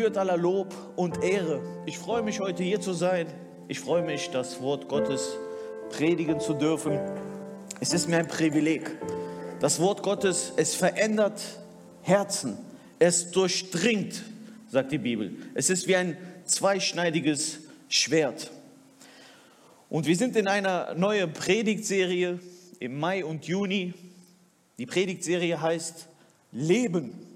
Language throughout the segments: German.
gebührt aller Lob und Ehre. Ich freue mich heute hier zu sein. Ich freue mich, das Wort Gottes predigen zu dürfen. Es ist mir ein Privileg. Das Wort Gottes, es verändert Herzen. Es durchdringt, sagt die Bibel. Es ist wie ein zweischneidiges Schwert. Und wir sind in einer neuen Predigtserie im Mai und Juni. Die Predigtserie heißt Leben.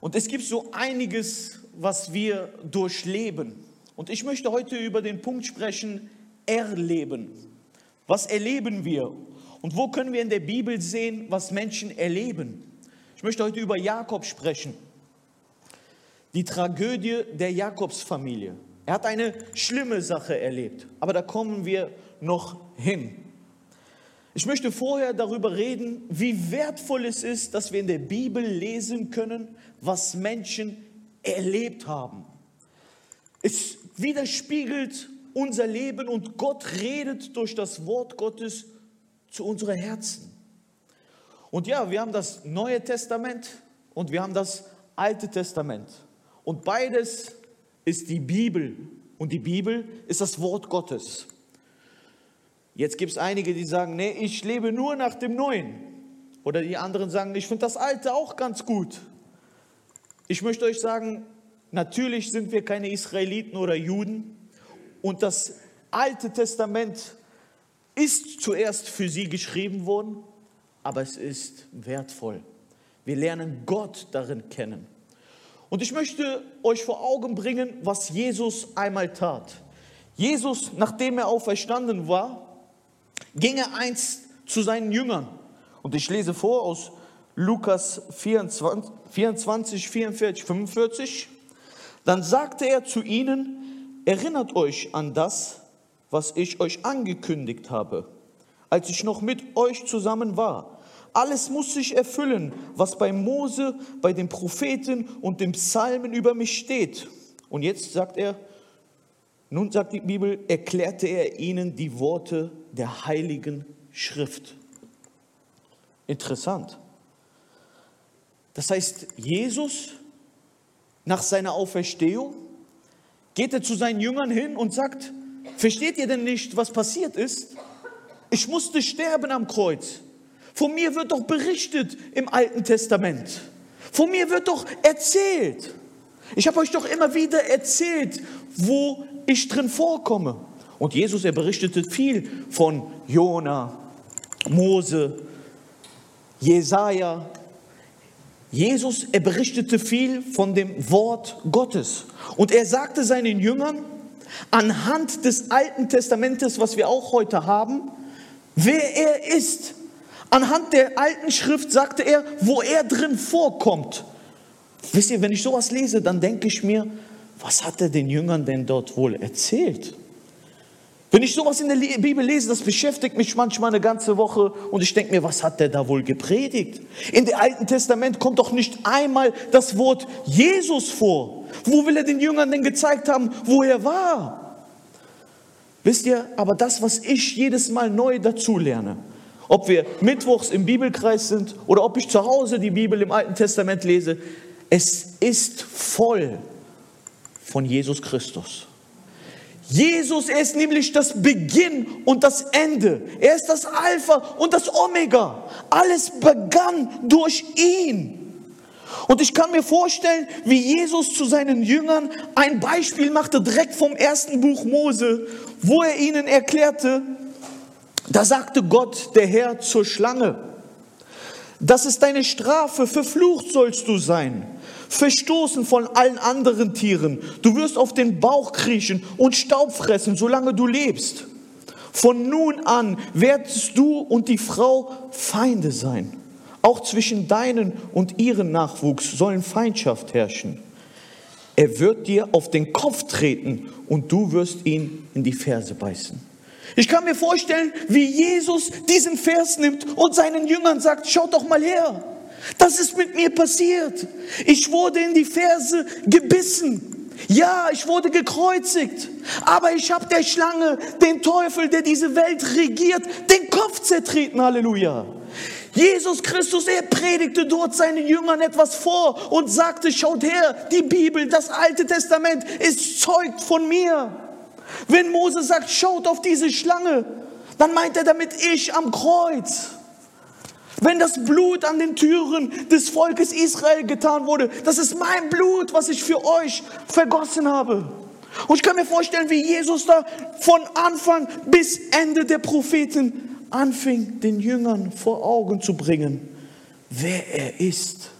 Und es gibt so einiges, was wir durchleben. Und ich möchte heute über den Punkt sprechen, erleben. Was erleben wir? Und wo können wir in der Bibel sehen, was Menschen erleben? Ich möchte heute über Jakob sprechen. Die Tragödie der Jakobsfamilie. Er hat eine schlimme Sache erlebt, aber da kommen wir noch hin. Ich möchte vorher darüber reden, wie wertvoll es ist, dass wir in der Bibel lesen können, was Menschen erlebt haben. Es widerspiegelt unser Leben und Gott redet durch das Wort Gottes zu unseren Herzen. Und ja, wir haben das Neue Testament und wir haben das Alte Testament. Und beides ist die Bibel. Und die Bibel ist das Wort Gottes. Jetzt gibt es einige, die sagen, nee, ich lebe nur nach dem Neuen. Oder die anderen sagen, ich finde das Alte auch ganz gut. Ich möchte euch sagen, natürlich sind wir keine Israeliten oder Juden. Und das Alte Testament ist zuerst für sie geschrieben worden, aber es ist wertvoll. Wir lernen Gott darin kennen. Und ich möchte euch vor Augen bringen, was Jesus einmal tat. Jesus, nachdem er auferstanden war, ging er einst zu seinen Jüngern. Und ich lese vor aus Lukas 24, 24 44, 45. Dann sagte er zu ihnen, erinnert euch an das, was ich euch angekündigt habe, als ich noch mit euch zusammen war. Alles muss sich erfüllen, was bei Mose, bei den Propheten und den Psalmen über mich steht. Und jetzt sagt er, nun sagt die Bibel, erklärte er ihnen die Worte der heiligen Schrift. Interessant. Das heißt, Jesus nach seiner Auferstehung geht er zu seinen Jüngern hin und sagt, versteht ihr denn nicht, was passiert ist? Ich musste sterben am Kreuz. Von mir wird doch berichtet im Alten Testament. Von mir wird doch erzählt. Ich habe euch doch immer wieder erzählt, wo ich drin vorkomme. Und Jesus, er berichtete viel von Jona, Mose, Jesaja. Jesus, er berichtete viel von dem Wort Gottes. Und er sagte seinen Jüngern, anhand des Alten Testamentes, was wir auch heute haben, wer er ist. Anhand der alten Schrift sagte er, wo er drin vorkommt. Wisst ihr, wenn ich sowas lese, dann denke ich mir, was hat er den Jüngern denn dort wohl erzählt? Wenn ich sowas in der Bibel lese, das beschäftigt mich manchmal eine ganze Woche und ich denke mir, was hat der da wohl gepredigt? In dem Alten Testament kommt doch nicht einmal das Wort Jesus vor. Wo will er den Jüngern denn gezeigt haben, wo er war? Wisst ihr, aber das, was ich jedes Mal neu dazu lerne, ob wir mittwochs im Bibelkreis sind oder ob ich zu Hause die Bibel im Alten Testament lese, es ist voll von Jesus Christus. Jesus ist nämlich das Beginn und das Ende. Er ist das Alpha und das Omega. Alles begann durch ihn. Und ich kann mir vorstellen, wie Jesus zu seinen Jüngern ein Beispiel machte, direkt vom ersten Buch Mose, wo er ihnen erklärte, da sagte Gott, der Herr, zur Schlange, das ist deine Strafe, verflucht sollst du sein verstoßen von allen anderen Tieren. Du wirst auf den Bauch kriechen und Staub fressen, solange du lebst. Von nun an werdest du und die Frau Feinde sein. Auch zwischen deinen und ihren Nachwuchs sollen Feindschaft herrschen. Er wird dir auf den Kopf treten und du wirst ihn in die Ferse beißen. Ich kann mir vorstellen, wie Jesus diesen Vers nimmt und seinen Jüngern sagt, schaut doch mal her. Das ist mit mir passiert. Ich wurde in die Ferse gebissen. Ja, ich wurde gekreuzigt. Aber ich habe der Schlange, den Teufel, der diese Welt regiert, den Kopf zertreten. Halleluja. Jesus Christus, er predigte dort seinen Jüngern etwas vor und sagte, schaut her, die Bibel, das Alte Testament ist zeugt von mir. Wenn Mose sagt, schaut auf diese Schlange, dann meint er damit ich am Kreuz. Wenn das Blut an den Türen des Volkes Israel getan wurde, das ist mein Blut, was ich für euch vergossen habe. Und ich kann mir vorstellen, wie Jesus da von Anfang bis Ende der Propheten anfing, den Jüngern vor Augen zu bringen, wer er ist,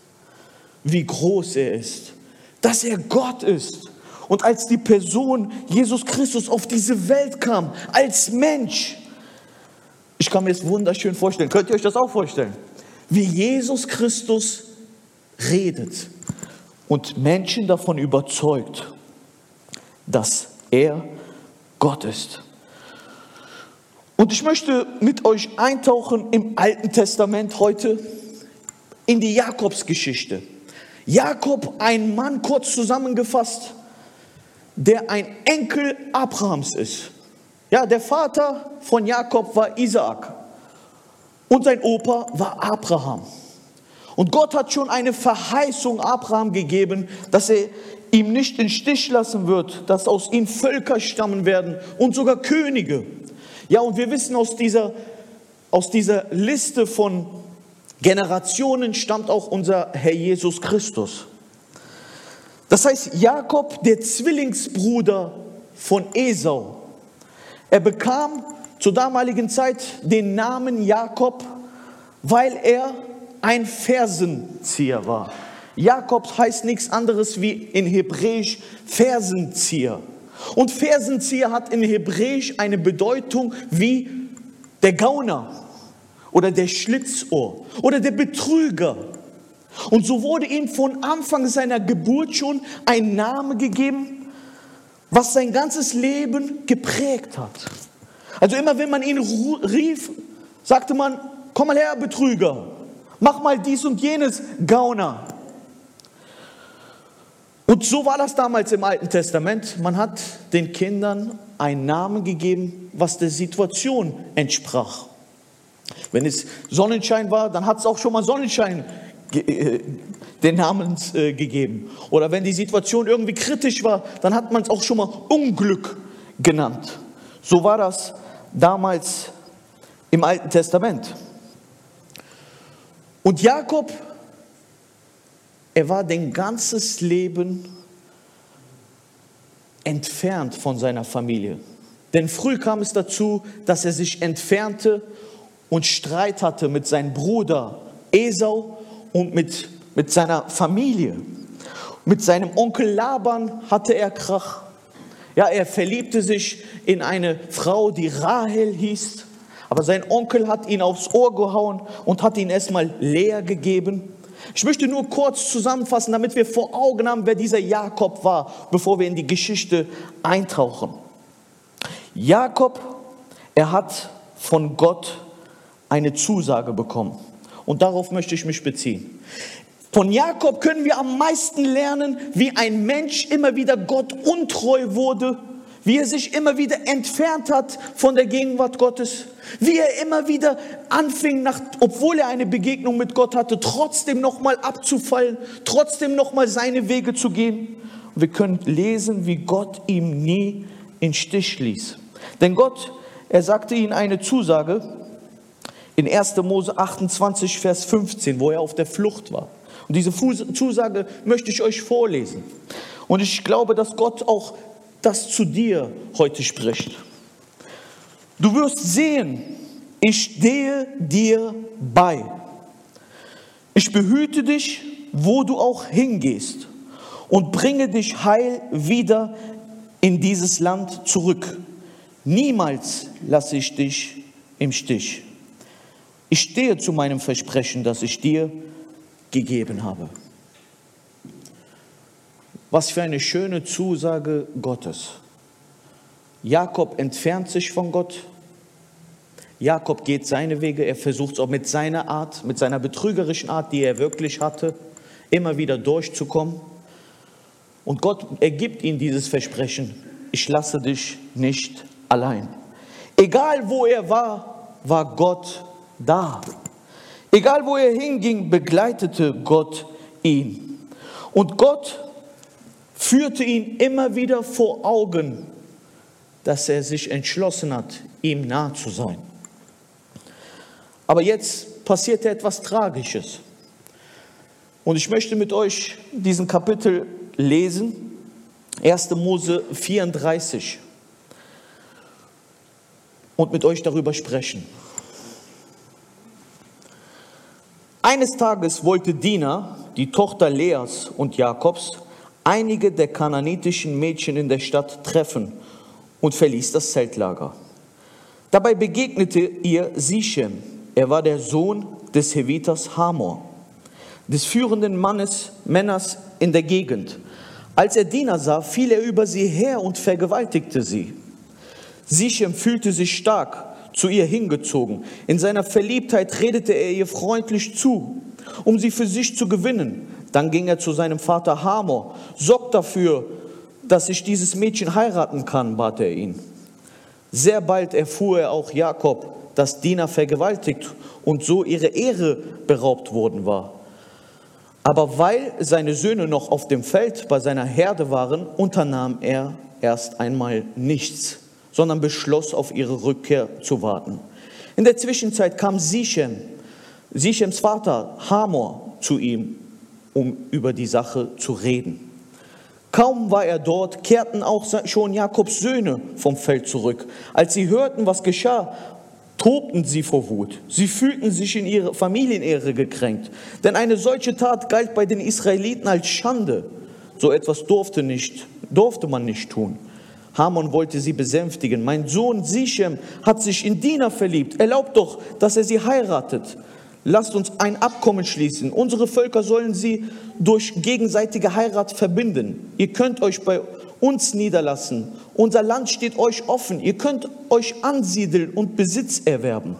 wie groß er ist, dass er Gott ist. Und als die Person Jesus Christus auf diese Welt kam, als Mensch, ich kann mir das wunderschön vorstellen, könnt ihr euch das auch vorstellen, wie Jesus Christus redet und Menschen davon überzeugt, dass er Gott ist. Und ich möchte mit euch eintauchen im Alten Testament heute in die Jakobsgeschichte. Jakob, ein Mann kurz zusammengefasst, der ein Enkel Abrahams ist. Ja, der Vater von Jakob war Isaak und sein Opa war Abraham. Und Gott hat schon eine Verheißung Abraham gegeben, dass er ihm nicht in Stich lassen wird, dass aus ihm Völker stammen werden und sogar Könige. Ja, und wir wissen aus dieser, aus dieser Liste von Generationen stammt auch unser Herr Jesus Christus. Das heißt, Jakob, der Zwillingsbruder von Esau, er bekam zur damaligen Zeit den Namen Jakob, weil er ein Fersenzieher war. Jakob heißt nichts anderes wie in Hebräisch Fersenzieher. Und Fersenzieher hat in Hebräisch eine Bedeutung wie der Gauner oder der Schlitzohr oder der Betrüger. Und so wurde ihm von Anfang seiner Geburt schon ein Name gegeben, was sein ganzes Leben geprägt hat. Also immer wenn man ihn rief, sagte man, komm mal her, Betrüger, mach mal dies und jenes, Gauner. Und so war das damals im Alten Testament. Man hat den Kindern einen Namen gegeben, was der Situation entsprach. Wenn es Sonnenschein war, dann hat es auch schon mal Sonnenschein äh, den Namen äh, gegeben. Oder wenn die Situation irgendwie kritisch war, dann hat man es auch schon mal Unglück genannt. So war das damals im Alten Testament. Und Jakob er war den ganzes Leben entfernt von seiner Familie. Denn früh kam es dazu, dass er sich entfernte und Streit hatte mit seinem Bruder Esau und mit, mit seiner Familie. Mit seinem Onkel Laban hatte er Krach. Ja, er verliebte sich in eine Frau, die Rahel hieß. Aber sein Onkel hat ihn aufs Ohr gehauen und hat ihn erstmal leer gegeben. Ich möchte nur kurz zusammenfassen, damit wir vor Augen haben, wer dieser Jakob war, bevor wir in die Geschichte eintauchen. Jakob, er hat von Gott eine Zusage bekommen. Und darauf möchte ich mich beziehen. Von Jakob können wir am meisten lernen, wie ein Mensch immer wieder Gott untreu wurde wie er sich immer wieder entfernt hat von der Gegenwart Gottes, wie er immer wieder anfing, nach, obwohl er eine Begegnung mit Gott hatte, trotzdem nochmal abzufallen, trotzdem nochmal seine Wege zu gehen. Und wir können lesen, wie Gott ihm nie in Stich ließ. Denn Gott, er sagte ihm eine Zusage in 1. Mose 28, Vers 15, wo er auf der Flucht war. Und diese Zusage möchte ich euch vorlesen. Und ich glaube, dass Gott auch das zu dir heute spricht. Du wirst sehen, ich stehe dir bei. Ich behüte dich, wo du auch hingehst und bringe dich heil wieder in dieses Land zurück. Niemals lasse ich dich im Stich. Ich stehe zu meinem Versprechen, das ich dir gegeben habe. Was für eine schöne Zusage Gottes. Jakob entfernt sich von Gott. Jakob geht seine Wege. Er versucht es auch mit seiner Art, mit seiner betrügerischen Art, die er wirklich hatte, immer wieder durchzukommen. Und Gott ergibt ihm dieses Versprechen. Ich lasse dich nicht allein. Egal wo er war, war Gott da. Egal wo er hinging, begleitete Gott ihn. Und Gott führte ihn immer wieder vor Augen, dass er sich entschlossen hat, ihm nahe zu sein. Aber jetzt passierte etwas Tragisches. Und ich möchte mit euch diesen Kapitel lesen, 1. Mose 34, und mit euch darüber sprechen. Eines Tages wollte Dina, die Tochter Leas und Jakobs, einige der kananitischen Mädchen in der Stadt treffen und verließ das Zeltlager. Dabei begegnete ihr Sichem. Er war der Sohn des Heviters Hamor, des führenden Mannes, Männers in der Gegend. Als er Dina sah, fiel er über sie her und vergewaltigte sie. Sichem fühlte sich stark zu ihr hingezogen. In seiner Verliebtheit redete er ihr freundlich zu, um sie für sich zu gewinnen. Dann ging er zu seinem Vater Hamor. Sorg dafür, dass ich dieses Mädchen heiraten kann, bat er ihn. Sehr bald erfuhr er auch Jakob, dass Dina vergewaltigt und so ihre Ehre beraubt worden war. Aber weil seine Söhne noch auf dem Feld bei seiner Herde waren, unternahm er erst einmal nichts sondern beschloss, auf ihre Rückkehr zu warten. In der Zwischenzeit kam Sichem, Sichems Vater Hamor, zu ihm, um über die Sache zu reden. Kaum war er dort, kehrten auch schon Jakobs Söhne vom Feld zurück. Als sie hörten, was geschah, tobten sie vor Wut. Sie fühlten sich in ihre Familienehre gekränkt. Denn eine solche Tat galt bei den Israeliten als Schande. So etwas durfte, nicht, durfte man nicht tun. Hamon wollte sie besänftigen. Mein Sohn Sichem hat sich in Dina verliebt. Erlaubt doch, dass er sie heiratet. Lasst uns ein Abkommen schließen. Unsere Völker sollen sie durch gegenseitige Heirat verbinden. Ihr könnt euch bei uns niederlassen. Unser Land steht euch offen. Ihr könnt euch ansiedeln und Besitz erwerben.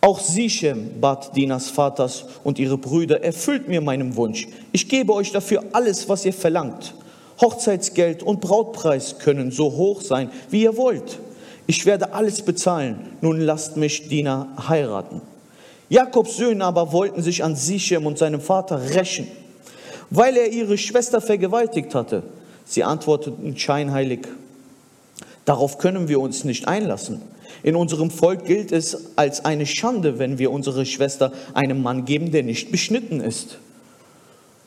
Auch Sichem bat Dinas Vaters und ihre Brüder, erfüllt mir meinen Wunsch. Ich gebe euch dafür alles, was ihr verlangt. Hochzeitsgeld und Brautpreis können so hoch sein, wie ihr wollt. Ich werde alles bezahlen. Nun lasst mich Dina heiraten. Jakobs Söhne aber wollten sich an Sichem und seinem Vater rächen, weil er ihre Schwester vergewaltigt hatte. Sie antworteten scheinheilig, darauf können wir uns nicht einlassen. In unserem Volk gilt es als eine Schande, wenn wir unsere Schwester einem Mann geben, der nicht beschnitten ist.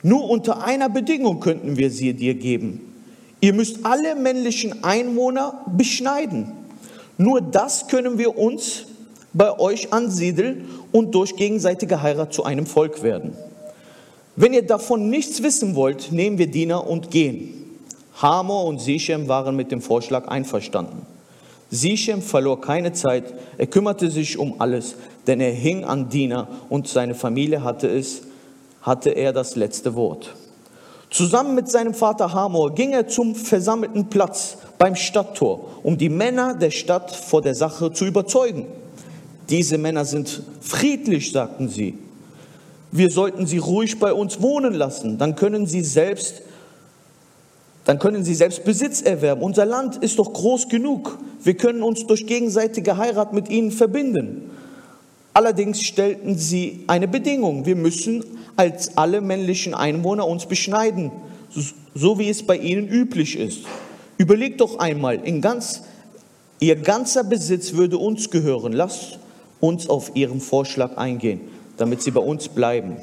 Nur unter einer Bedingung könnten wir sie dir geben. Ihr müsst alle männlichen Einwohner beschneiden. Nur das können wir uns bei euch ansiedeln und durch gegenseitige Heirat zu einem Volk werden. Wenn ihr davon nichts wissen wollt, nehmen wir Diener und gehen. Hamor und Sichem waren mit dem Vorschlag einverstanden. Sichem verlor keine Zeit, er kümmerte sich um alles, denn er hing an Diener und seine Familie hatte es hatte er das letzte Wort. Zusammen mit seinem Vater Hamor ging er zum versammelten Platz beim Stadttor, um die Männer der Stadt vor der Sache zu überzeugen. Diese Männer sind friedlich, sagten sie. Wir sollten sie ruhig bei uns wohnen lassen, dann können sie selbst dann können sie selbst Besitz erwerben. Unser Land ist doch groß genug. Wir können uns durch gegenseitige Heirat mit ihnen verbinden. Allerdings stellten sie eine Bedingung. Wir müssen als alle männlichen Einwohner uns beschneiden, so wie es bei ihnen üblich ist. Überlegt doch einmal, in ganz, ihr ganzer Besitz würde uns gehören. Lasst uns auf ihren Vorschlag eingehen, damit sie bei uns bleiben.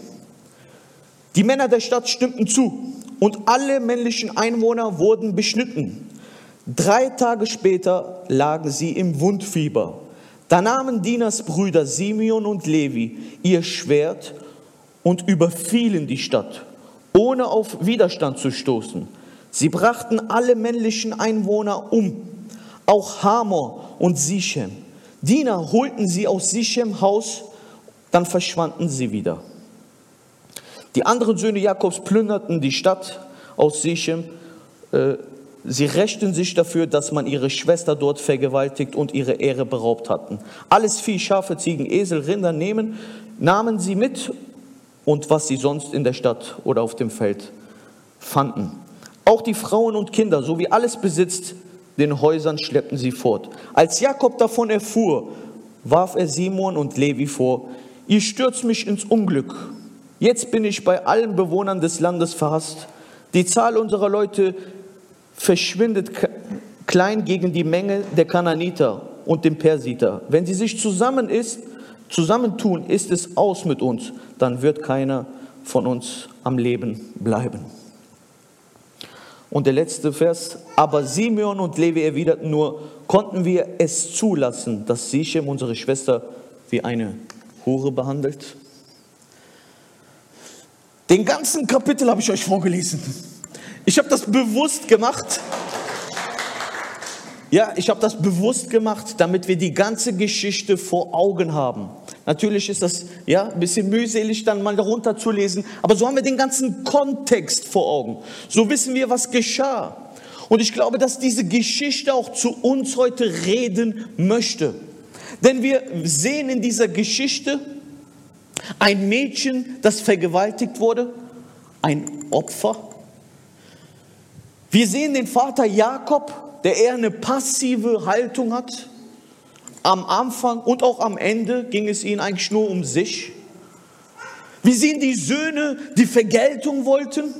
Die Männer der Stadt stimmten zu und alle männlichen Einwohner wurden beschnitten. Drei Tage später lagen sie im Wundfieber. Da nahmen Dinas Brüder Simeon und Levi ihr Schwert und überfielen die Stadt, ohne auf Widerstand zu stoßen. Sie brachten alle männlichen Einwohner um, auch Hamor und Sichem. Diener holten sie aus Sichem Haus, dann verschwanden sie wieder. Die anderen Söhne Jakobs plünderten die Stadt aus Sichem. Äh, sie rächten sich dafür, dass man ihre Schwester dort vergewaltigt und ihre Ehre beraubt hatten. Alles Vieh, Schafe, Ziegen, Esel, Rinder nehmen, nahmen sie mit und was sie sonst in der Stadt oder auf dem Feld fanden. Auch die Frauen und Kinder sowie alles besitzt den Häusern schleppten sie fort. Als Jakob davon erfuhr, warf er Simon und Levi vor, ihr stürzt mich ins Unglück. Jetzt bin ich bei allen Bewohnern des Landes verhasst. Die Zahl unserer Leute verschwindet klein gegen die Menge der Kananiter und dem Persiter. Wenn sie sich zusammen ist, zusammentun, ist es aus mit uns, dann wird keiner von uns am Leben bleiben. Und der letzte Vers, aber Simeon und Levi erwiderten nur, konnten wir es zulassen, dass Sichem, unsere Schwester, wie eine Hure behandelt? Den ganzen Kapitel habe ich euch vorgelesen. Ich habe das bewusst gemacht. Ja, ich habe das bewusst gemacht, damit wir die ganze Geschichte vor Augen haben. Natürlich ist das ja ein bisschen mühselig, dann mal darunter zu lesen, aber so haben wir den ganzen Kontext vor Augen. So wissen wir, was geschah. Und ich glaube, dass diese Geschichte auch zu uns heute reden möchte. Denn wir sehen in dieser Geschichte ein Mädchen, das vergewaltigt wurde, ein Opfer. Wir sehen den Vater Jakob, der eher eine passive Haltung hat. Am Anfang und auch am Ende ging es ihnen eigentlich nur um sich. Wir sehen die Söhne, die Vergeltung wollten,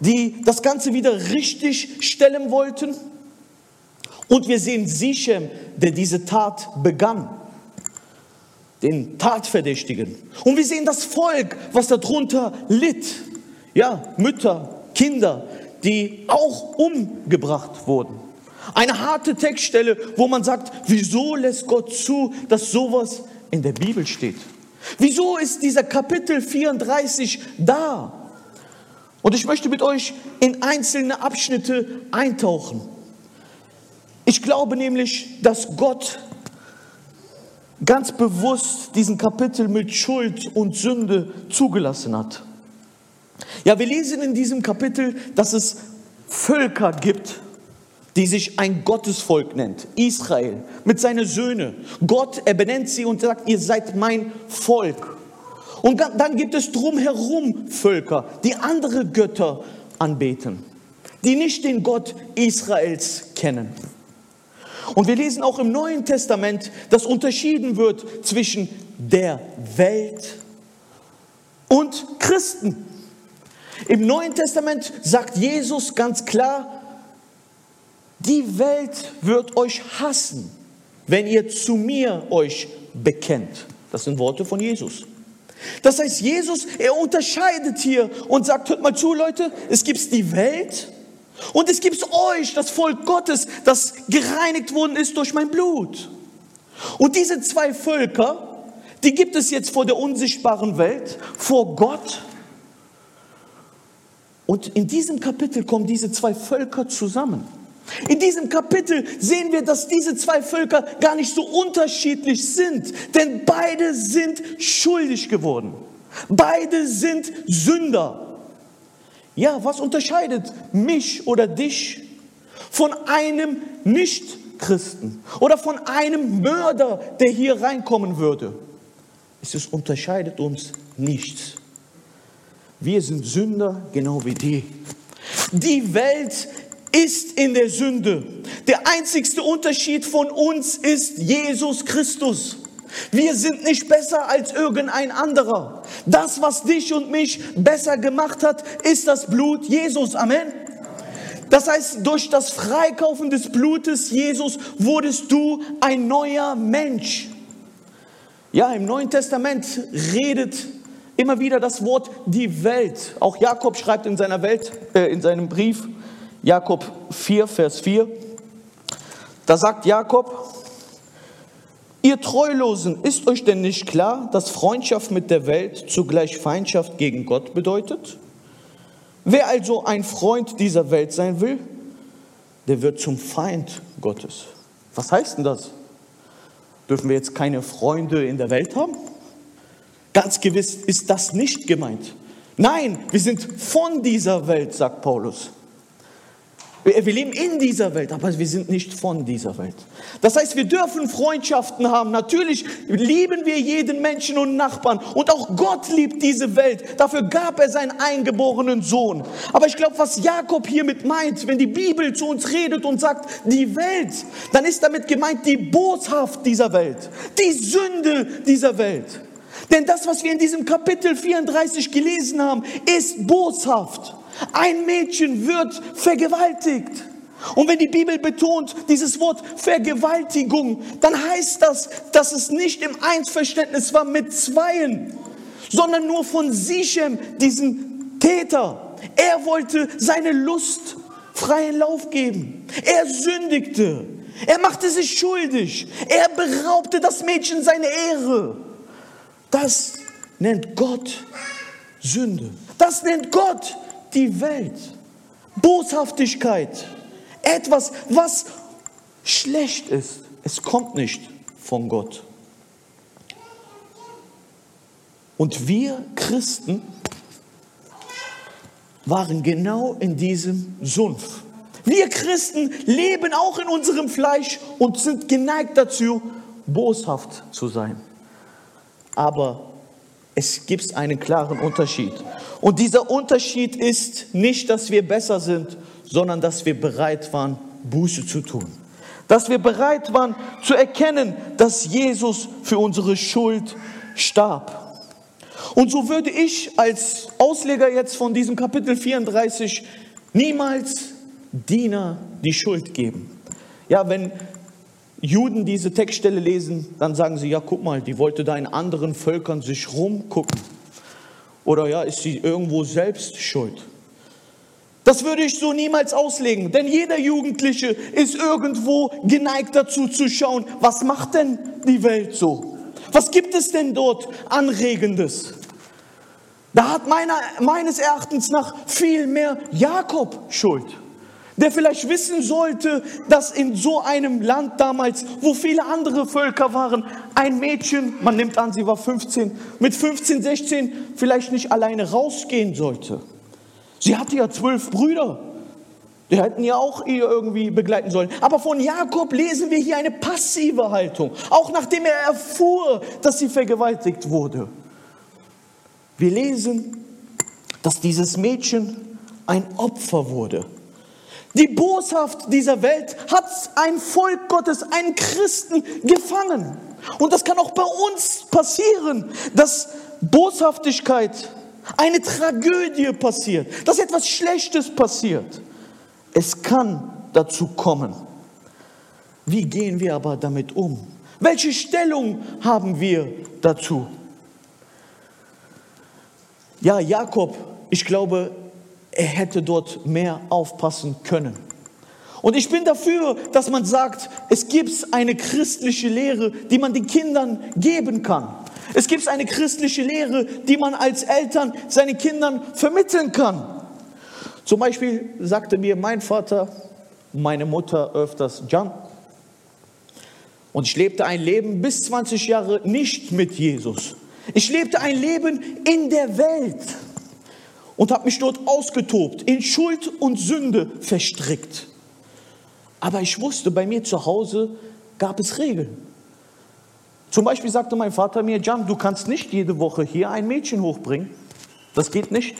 die das Ganze wieder richtig stellen wollten. Und wir sehen Sichem, der diese Tat begann, den Tatverdächtigen. Und wir sehen das Volk, was darunter litt. Ja, Mütter, Kinder, die auch umgebracht wurden. Eine harte Textstelle, wo man sagt, wieso lässt Gott zu, dass sowas in der Bibel steht? Wieso ist dieser Kapitel 34 da? Und ich möchte mit euch in einzelne Abschnitte eintauchen. Ich glaube nämlich, dass Gott ganz bewusst diesen Kapitel mit Schuld und Sünde zugelassen hat. Ja, wir lesen in diesem Kapitel, dass es Völker gibt, die sich ein Gottesvolk nennt, Israel, mit seinen Söhnen. Gott, er benennt sie und sagt, ihr seid mein Volk. Und dann gibt es drumherum Völker, die andere Götter anbeten, die nicht den Gott Israels kennen. Und wir lesen auch im Neuen Testament, dass unterschieden wird zwischen der Welt und Christen. Im Neuen Testament sagt Jesus ganz klar, die Welt wird euch hassen, wenn ihr zu mir euch bekennt. Das sind Worte von Jesus. Das heißt, Jesus, er unterscheidet hier und sagt, hört mal zu, Leute, es gibt die Welt und es gibt euch, das Volk Gottes, das gereinigt worden ist durch mein Blut. Und diese zwei Völker, die gibt es jetzt vor der unsichtbaren Welt, vor Gott. Und in diesem Kapitel kommen diese zwei Völker zusammen. In diesem Kapitel sehen wir, dass diese zwei Völker gar nicht so unterschiedlich sind, denn beide sind schuldig geworden. Beide sind Sünder. Ja, was unterscheidet mich oder dich von einem Nichtchristen oder von einem Mörder, der hier reinkommen würde? Es unterscheidet uns nichts. Wir sind Sünder genau wie die. Die Welt ist in der Sünde. Der einzigste Unterschied von uns ist Jesus Christus. Wir sind nicht besser als irgendein anderer. Das, was dich und mich besser gemacht hat, ist das Blut Jesus. Amen. Das heißt, durch das Freikaufen des Blutes Jesus wurdest du ein neuer Mensch. Ja, im Neuen Testament redet immer wieder das Wort die Welt. Auch Jakob schreibt in seiner Welt, äh, in seinem Brief, Jakob 4, Vers 4. Da sagt Jakob, ihr Treulosen, ist euch denn nicht klar, dass Freundschaft mit der Welt zugleich Feindschaft gegen Gott bedeutet? Wer also ein Freund dieser Welt sein will, der wird zum Feind Gottes. Was heißt denn das? Dürfen wir jetzt keine Freunde in der Welt haben? Ganz gewiss ist das nicht gemeint. Nein, wir sind von dieser Welt, sagt Paulus. Wir, leben in dieser Welt, aber wir sind nicht von dieser Welt. Das heißt, wir dürfen Freundschaften haben. Natürlich lieben wir jeden Menschen und Nachbarn. Und auch Gott liebt diese Welt. Dafür gab er seinen eingeborenen Sohn. Aber ich glaube, was Jakob hiermit meint, wenn die Bibel zu uns redet und sagt, die Welt, dann ist damit gemeint die Boshaft dieser Welt, die Sünde dieser Welt. Denn das, was wir in diesem Kapitel 34 gelesen haben, ist boshaft. Ein Mädchen wird vergewaltigt. Und wenn die Bibel betont dieses Wort Vergewaltigung, dann heißt das, dass es nicht im Einverständnis war mit Zweien, sondern nur von Sichem, diesem Täter. Er wollte seine Lust freien Lauf geben. Er sündigte. Er machte sich schuldig. Er beraubte das Mädchen seine Ehre. Das nennt Gott Sünde. Das nennt Gott die Welt. Boshaftigkeit. Etwas, was schlecht ist. Es kommt nicht von Gott. Und wir Christen waren genau in diesem Sumpf. Wir Christen leben auch in unserem Fleisch und sind geneigt dazu, boshaft zu sein. Aber es gibt einen klaren Unterschied. Und dieser Unterschied ist nicht, dass wir besser sind, sondern dass wir bereit waren, Buße zu tun. Dass wir bereit waren zu erkennen, dass Jesus für unsere Schuld starb. Und so würde ich als Ausleger jetzt von diesem Kapitel 34 niemals Diener die Schuld geben. Ja, wenn Juden diese Textstelle lesen, dann sagen sie, ja, guck mal, die wollte da in anderen Völkern sich rumgucken. Oder ja, ist sie irgendwo selbst schuld? Das würde ich so niemals auslegen, denn jeder Jugendliche ist irgendwo geneigt dazu zu schauen, was macht denn die Welt so? Was gibt es denn dort Anregendes? Da hat meiner, meines Erachtens nach viel mehr Jakob Schuld der vielleicht wissen sollte, dass in so einem Land damals, wo viele andere Völker waren, ein Mädchen, man nimmt an, sie war 15, mit 15, 16 vielleicht nicht alleine rausgehen sollte. Sie hatte ja zwölf Brüder. Die hätten ja auch ihr irgendwie begleiten sollen. Aber von Jakob lesen wir hier eine passive Haltung, auch nachdem er erfuhr, dass sie vergewaltigt wurde. Wir lesen, dass dieses Mädchen ein Opfer wurde. Die Boshaft dieser Welt hat ein Volk Gottes, einen Christen gefangen. Und das kann auch bei uns passieren, dass Boshaftigkeit, eine Tragödie passiert, dass etwas Schlechtes passiert. Es kann dazu kommen. Wie gehen wir aber damit um? Welche Stellung haben wir dazu? Ja, Jakob, ich glaube, er hätte dort mehr aufpassen können. Und ich bin dafür, dass man sagt, es gibt eine christliche Lehre, die man den Kindern geben kann. Es gibt eine christliche Lehre, die man als Eltern seinen Kindern vermitteln kann. Zum Beispiel sagte mir mein Vater, meine Mutter öfters, Jan, und ich lebte ein Leben bis 20 Jahre nicht mit Jesus. Ich lebte ein Leben in der Welt und habe mich dort ausgetobt, in Schuld und Sünde verstrickt. Aber ich wusste, bei mir zu Hause gab es Regeln. Zum Beispiel sagte mein Vater mir, Jan, du kannst nicht jede Woche hier ein Mädchen hochbringen. Das geht nicht.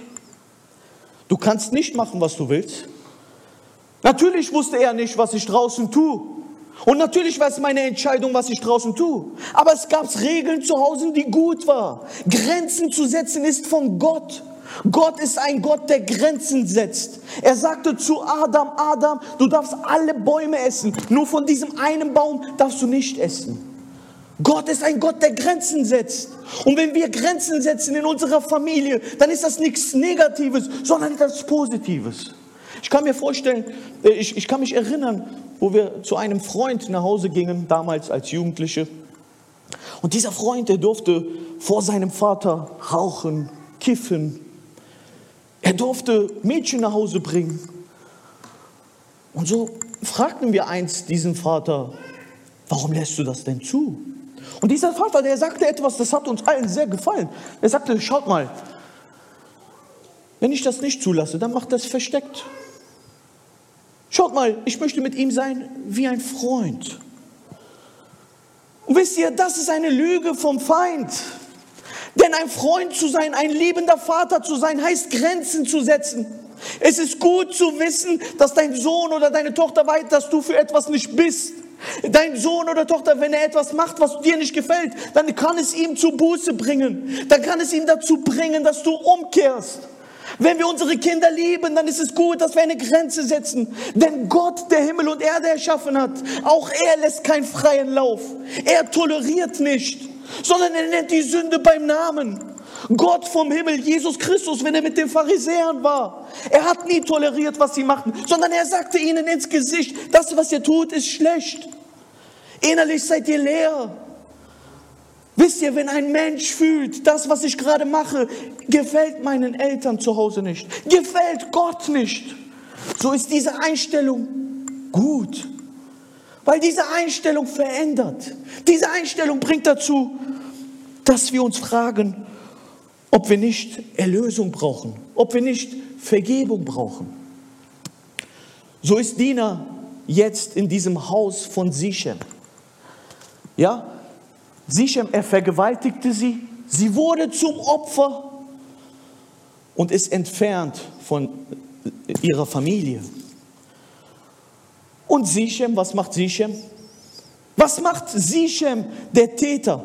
Du kannst nicht machen, was du willst. Natürlich wusste er nicht, was ich draußen tue. Und natürlich war es meine Entscheidung, was ich draußen tue. Aber es gab Regeln zu Hause, die gut waren. Grenzen zu setzen ist von Gott. Gott ist ein Gott, der Grenzen setzt. Er sagte zu Adam, Adam, du darfst alle Bäume essen, nur von diesem einen Baum darfst du nicht essen. Gott ist ein Gott, der Grenzen setzt. Und wenn wir Grenzen setzen in unserer Familie, dann ist das nichts Negatives, sondern etwas Positives. Ich kann mir vorstellen, äh, ich, ich kann mich erinnern, wo wir zu einem Freund nach Hause gingen, damals als Jugendliche. Und dieser Freund, der durfte vor seinem Vater rauchen, kiffen, er durfte Mädchen nach Hause bringen. Und so fragten wir einst diesen Vater, warum lässt du das denn zu? Und dieser Vater, der sagte etwas, das hat uns allen sehr gefallen. Er sagte, schaut mal, wenn ich das nicht zulasse, dann macht das versteckt. Schaut mal, ich möchte mit ihm sein wie ein Freund. Und wisst ihr, das ist eine Lüge vom Feind. Denn ein Freund zu sein, ein liebender Vater zu sein, heißt Grenzen zu setzen. Es ist gut zu wissen, dass dein Sohn oder deine Tochter weiß, dass du für etwas nicht bist. Dein Sohn oder Tochter, wenn er etwas macht, was dir nicht gefällt, dann kann es ihm zu Buße bringen. Dann kann es ihn dazu bringen, dass du umkehrst. Wenn wir unsere Kinder lieben, dann ist es gut, dass wir eine Grenze setzen. Denn Gott, der Himmel und Erde erschaffen hat, auch er lässt keinen freien Lauf. Er toleriert nicht, sondern er nennt die Sünde beim Namen. Gott vom Himmel, Jesus Christus, wenn er mit den Pharisäern war, er hat nie toleriert, was sie machten, sondern er sagte ihnen ins Gesicht, das, was ihr tut, ist schlecht. Innerlich seid ihr leer. Wisst ihr, wenn ein Mensch fühlt, das, was ich gerade mache, gefällt meinen Eltern zu Hause nicht, gefällt Gott nicht, so ist diese Einstellung gut. Weil diese Einstellung verändert. Diese Einstellung bringt dazu, dass wir uns fragen, ob wir nicht Erlösung brauchen, ob wir nicht Vergebung brauchen. So ist Dina jetzt in diesem Haus von Sichem. Ja, Sichem, er vergewaltigte sie, sie wurde zum Opfer und ist entfernt von ihrer Familie. Und Sichem, was macht Sichem? Was macht Sichem, der Täter?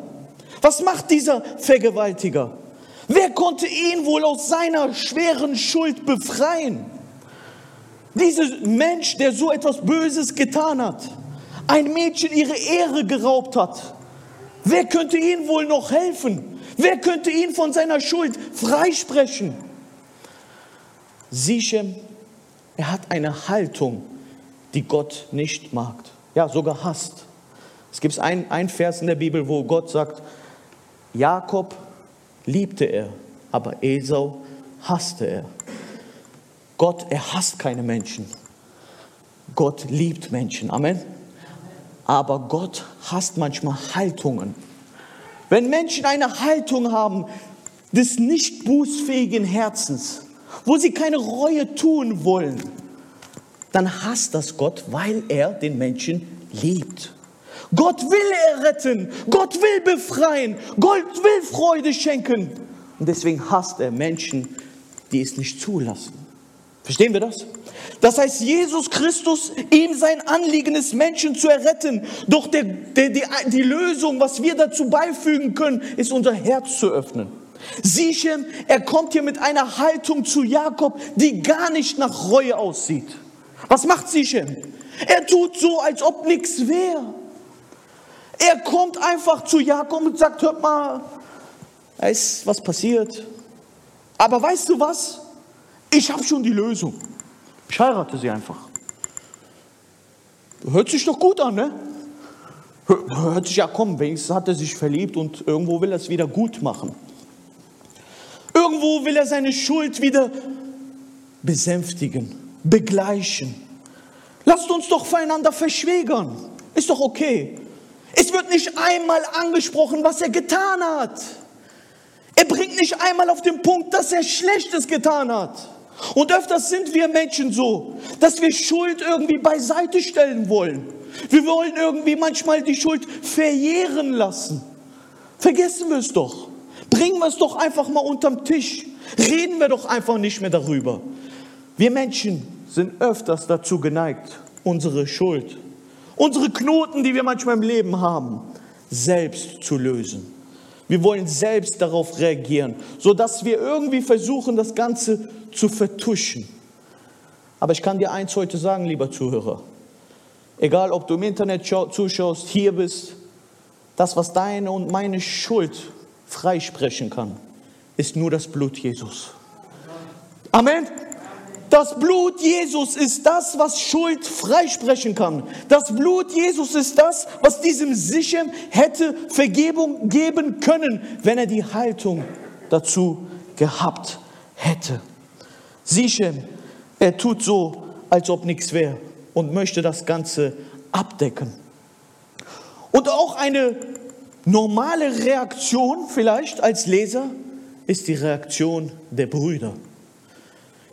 Was macht dieser Vergewaltiger? Wer konnte ihn wohl aus seiner schweren Schuld befreien? Dieser Mensch, der so etwas Böses getan hat, ein Mädchen ihre Ehre geraubt hat, wer könnte ihm wohl noch helfen? Wer könnte ihn von seiner Schuld freisprechen? Sichem, er hat eine Haltung, die Gott nicht mag, ja sogar hasst. Es gibt ein, ein Vers in der Bibel, wo Gott sagt, Jakob liebte er, aber Esau hasste er. Gott, er hasst keine Menschen. Gott liebt Menschen. Amen. Aber Gott hasst manchmal Haltungen. Wenn Menschen eine Haltung haben des nicht bußfähigen Herzens, wo sie keine Reue tun wollen, dann hasst das Gott, weil er den Menschen liebt. Gott will erretten, Gott will befreien, Gott will Freude schenken. Und deswegen hasst er Menschen, die es nicht zulassen. Verstehen wir das? Das heißt, Jesus Christus, ihm sein Anliegen ist, Menschen zu erretten. Doch der, der, die, die Lösung, was wir dazu beifügen können, ist unser Herz zu öffnen. Sichem, er kommt hier mit einer Haltung zu Jakob, die gar nicht nach Reue aussieht. Was macht Sichem? Er tut so, als ob nichts wäre. Er kommt einfach zu Jakob und sagt, hört mal, da ist was passiert. Aber weißt du was? Ich habe schon die Lösung. Ich heirate sie einfach. Hört sich doch gut an, ne? Hört sich ja, komm, wenigstens hat er sich verliebt und irgendwo will er es wieder gut machen. Irgendwo will er seine Schuld wieder besänftigen, begleichen. Lasst uns doch voreinander verschwägern. Ist doch okay. Es wird nicht einmal angesprochen, was er getan hat. Er bringt nicht einmal auf den Punkt, dass er Schlechtes getan hat. Und öfters sind wir Menschen so, dass wir Schuld irgendwie beiseite stellen wollen. Wir wollen irgendwie manchmal die Schuld verjähren lassen. Vergessen wir es doch. Bringen wir es doch einfach mal unterm Tisch. Reden wir doch einfach nicht mehr darüber. Wir Menschen sind öfters dazu geneigt, unsere Schuld unsere Knoten, die wir manchmal im Leben haben, selbst zu lösen. Wir wollen selbst darauf reagieren, sodass wir irgendwie versuchen, das Ganze zu vertuschen. Aber ich kann dir eins heute sagen, lieber Zuhörer. Egal, ob du im Internet zuschaust, hier bist, das, was deine und meine Schuld freisprechen kann, ist nur das Blut Jesus. Amen. Das Blut Jesus ist das, was Schuld freisprechen kann. Das Blut Jesus ist das, was diesem Sichem hätte Vergebung geben können, wenn er die Haltung dazu gehabt hätte. Sichem, er tut so, als ob nichts wäre und möchte das Ganze abdecken. Und auch eine normale Reaktion vielleicht als Leser ist die Reaktion der Brüder.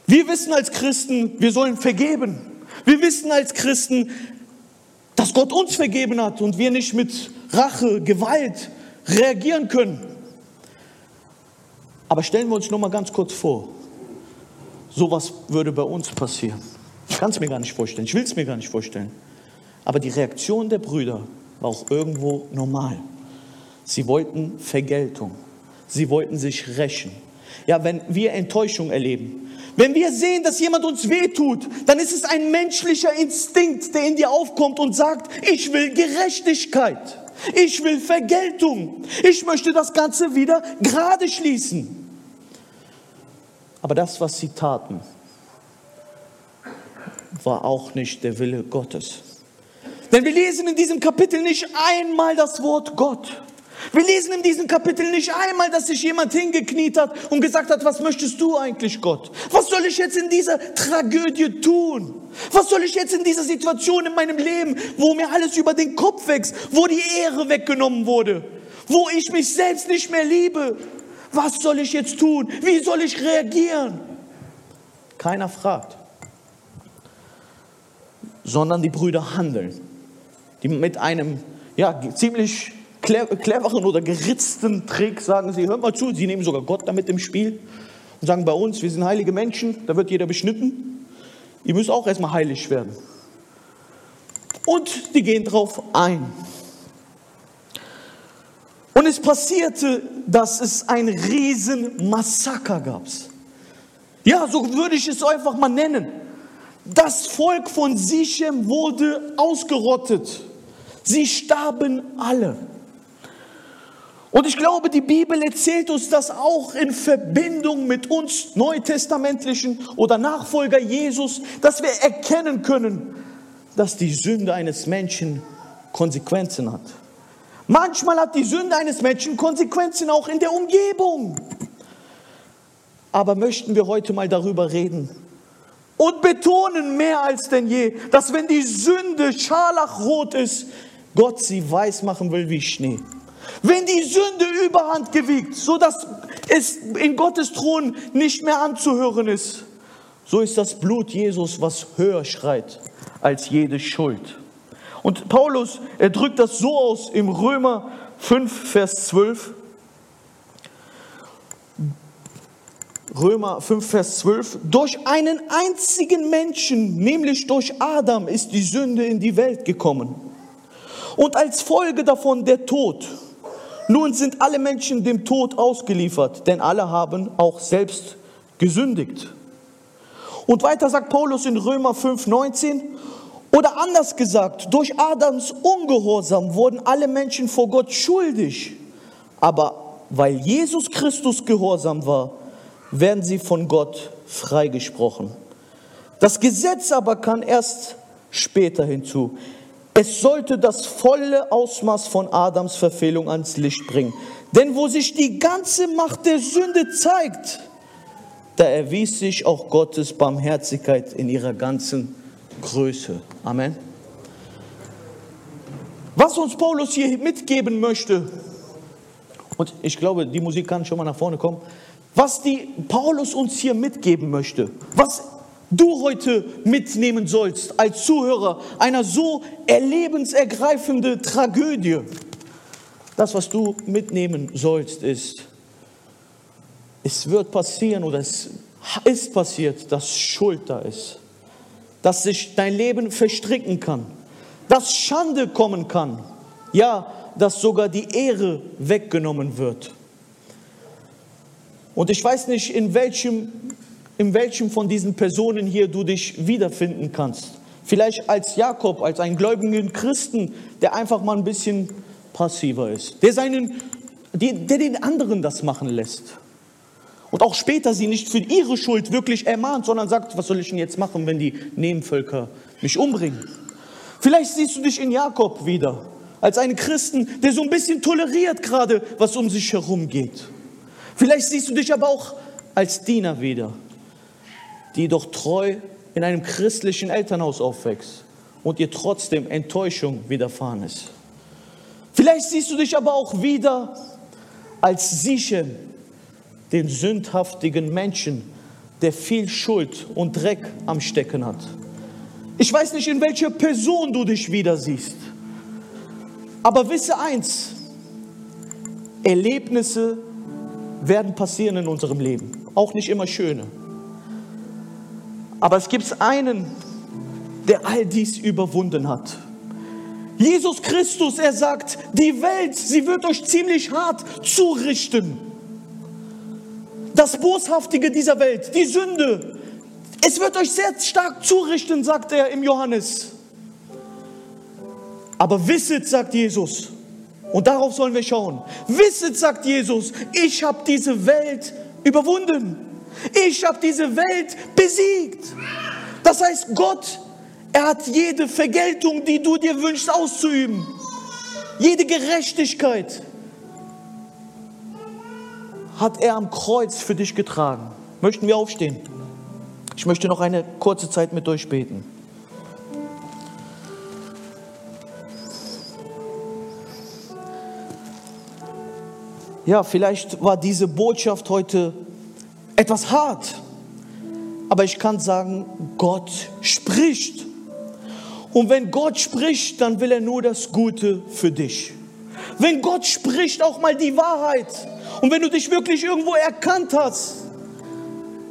Wir wissen als Christen, wir sollen vergeben. Wir wissen als Christen, dass Gott uns vergeben hat und wir nicht mit Rache, Gewalt reagieren können. Aber stellen wir uns nur mal ganz kurz vor, sowas würde bei uns passieren. Ich kann es mir gar nicht vorstellen, ich will es mir gar nicht vorstellen. Aber die Reaktion der Brüder war auch irgendwo normal. Sie wollten Vergeltung. Sie wollten sich rächen. Ja, wenn wir Enttäuschung erleben, wenn wir sehen, dass jemand uns wehtut, dann ist es ein menschlicher Instinkt, der in dir aufkommt und sagt, ich will Gerechtigkeit. Ich will Vergeltung. Ich möchte das Ganze wieder gerade schließen. Aber das, was sie taten, war auch nicht der Wille Gottes. Denn wir lesen in diesem Kapitel nicht einmal das Wort Gott. Wir lesen in diesem Kapitel nicht einmal, dass sich jemand hingekniet hat und gesagt hat, was möchtest du eigentlich, Gott? Was soll ich jetzt in dieser Tragödie tun? Was soll ich jetzt in dieser Situation in meinem Leben, wo mir alles über den Kopf wächst, wo die Ehre weggenommen wurde, wo ich mich selbst nicht mehr liebe? Was soll ich jetzt tun? Wie soll ich reagieren? Keiner fragt, sondern die Brüder handeln, die mit einem ja, ziemlich cleveren oder geritzten Trick sagen sie, hört mal zu, sie nehmen sogar Gott damit im Spiel und sagen bei uns, wir sind heilige Menschen, da wird jeder beschnitten, ihr müsst auch erstmal heilig werden. Und die gehen drauf ein. Und es passierte, dass es ein Riesenmassaker gab. Ja, so würde ich es einfach mal nennen. Das Volk von Sichem wurde ausgerottet. Sie starben alle. Und ich glaube, die Bibel erzählt uns das auch in Verbindung mit uns neutestamentlichen oder Nachfolger Jesus, dass wir erkennen können, dass die Sünde eines Menschen Konsequenzen hat. Manchmal hat die Sünde eines Menschen Konsequenzen auch in der Umgebung. Aber möchten wir heute mal darüber reden und betonen mehr als denn je, dass wenn die Sünde scharlachrot ist, Gott sie weiß machen will wie Schnee. Wenn die Sünde überhand gewiegt, so dass es in Gottes Thron nicht mehr anzuhören ist, so ist das Blut Jesus, was höher schreit als jede Schuld. Und Paulus, er drückt das so aus im Römer 5, Vers 12. Römer 5, Vers 12. Durch einen einzigen Menschen, nämlich durch Adam, ist die Sünde in die Welt gekommen. Und als Folge davon der Tod. Nun sind alle Menschen dem Tod ausgeliefert, denn alle haben auch selbst gesündigt. Und weiter sagt Paulus in Römer 5, 19, oder anders gesagt, durch Adams Ungehorsam wurden alle Menschen vor Gott schuldig. Aber weil Jesus Christus gehorsam war, werden sie von Gott freigesprochen. Das Gesetz aber kann erst später hinzu. Es sollte das volle Ausmaß von Adams Verfehlung ans Licht bringen. Denn wo sich die ganze Macht der Sünde zeigt, da erwies sich auch Gottes Barmherzigkeit in ihrer ganzen Größe. Amen. Was uns Paulus hier mitgeben möchte, und ich glaube, die Musik kann schon mal nach vorne kommen, was die Paulus uns hier mitgeben möchte, was du heute mitnehmen sollst als Zuhörer einer so erlebensergreifenden Tragödie. Das, was du mitnehmen sollst, ist, es wird passieren oder es ist passiert, dass Schuld da ist, dass sich dein Leben verstricken kann, dass Schande kommen kann, ja, dass sogar die Ehre weggenommen wird. Und ich weiß nicht, in welchem in welchem von diesen Personen hier du dich wiederfinden kannst. Vielleicht als Jakob, als einen gläubigen Christen, der einfach mal ein bisschen passiver ist, der, seinen, der, der den anderen das machen lässt. Und auch später sie nicht für ihre Schuld wirklich ermahnt, sondern sagt, was soll ich denn jetzt machen, wenn die Nebenvölker mich umbringen? Vielleicht siehst du dich in Jakob wieder, als einen Christen, der so ein bisschen toleriert gerade, was um sich herum geht. Vielleicht siehst du dich aber auch als Diener wieder, die doch treu in einem christlichen Elternhaus aufwächst und ihr trotzdem Enttäuschung widerfahren ist. Vielleicht siehst du dich aber auch wieder als Sichem, den sündhaftigen Menschen, der viel Schuld und Dreck am Stecken hat. Ich weiß nicht, in welcher Person du dich wieder siehst. Aber wisse eins, Erlebnisse werden passieren in unserem Leben, auch nicht immer schöne. Aber es gibt einen, der all dies überwunden hat. Jesus Christus, er sagt, die Welt, sie wird euch ziemlich hart zurichten. Das Boshaftige dieser Welt, die Sünde, es wird euch sehr stark zurichten, sagt er im Johannes. Aber wisset, sagt Jesus, und darauf sollen wir schauen, wisset, sagt Jesus, ich habe diese Welt überwunden. Ich habe diese Welt besiegt. Das heißt, Gott er hat jede Vergeltung, die du dir wünschst, auszuüben. Jede Gerechtigkeit hat er am Kreuz für dich getragen. Möchten wir aufstehen? Ich möchte noch eine kurze Zeit mit euch beten. Ja, vielleicht war diese Botschaft heute etwas hart, aber ich kann sagen, Gott spricht. Und wenn Gott spricht, dann will er nur das Gute für dich. Wenn Gott spricht, auch mal die Wahrheit. Und wenn du dich wirklich irgendwo erkannt hast,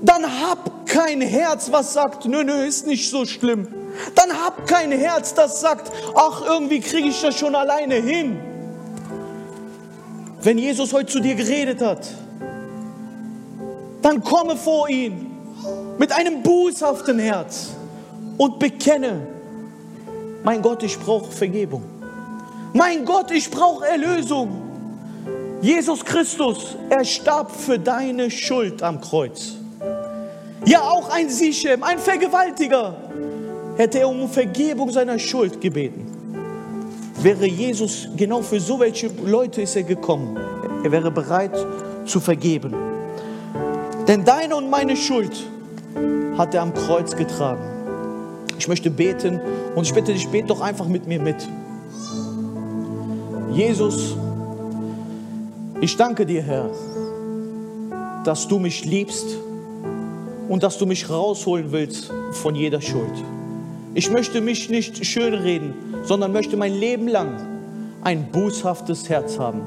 dann hab kein Herz, was sagt, nö, nö, ist nicht so schlimm. Dann hab kein Herz, das sagt, ach, irgendwie kriege ich das schon alleine hin. Wenn Jesus heute zu dir geredet hat, dann komme vor ihn mit einem bußhaften Herz und bekenne, mein Gott, ich brauche Vergebung. Mein Gott, ich brauche Erlösung. Jesus Christus, er starb für deine Schuld am Kreuz. Ja, auch ein Sichem, ein Vergewaltiger, hätte er um Vergebung seiner Schuld gebeten. Wäre Jesus genau für so welche Leute ist er gekommen. Er wäre bereit zu vergeben. Denn deine und meine Schuld hat er am Kreuz getragen. Ich möchte beten und ich bitte dich, bete doch einfach mit mir mit. Jesus, ich danke dir, Herr, dass du mich liebst und dass du mich rausholen willst von jeder Schuld. Ich möchte mich nicht schönreden, sondern möchte mein Leben lang ein bußhaftes Herz haben.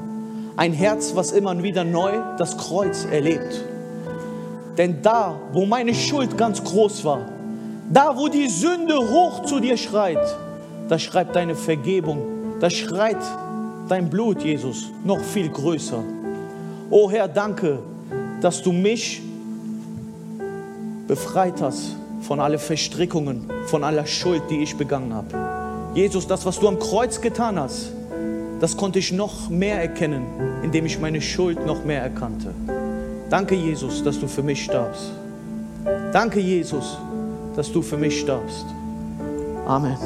Ein Herz, was immer wieder neu das Kreuz erlebt. Denn da, wo meine Schuld ganz groß war, da, wo die Sünde hoch zu dir schreit, da schreibt deine Vergebung, da schreit dein Blut, Jesus, noch viel größer. Oh Herr, danke, dass du mich befreit hast von allen Verstrickungen, von aller Schuld, die ich begangen habe. Jesus, das, was du am Kreuz getan hast, das konnte ich noch mehr erkennen, indem ich meine Schuld noch mehr erkannte. Danke, Jesus, dass du für mich starbst. Danke, Jesus, dass du für mich starbst. Amen.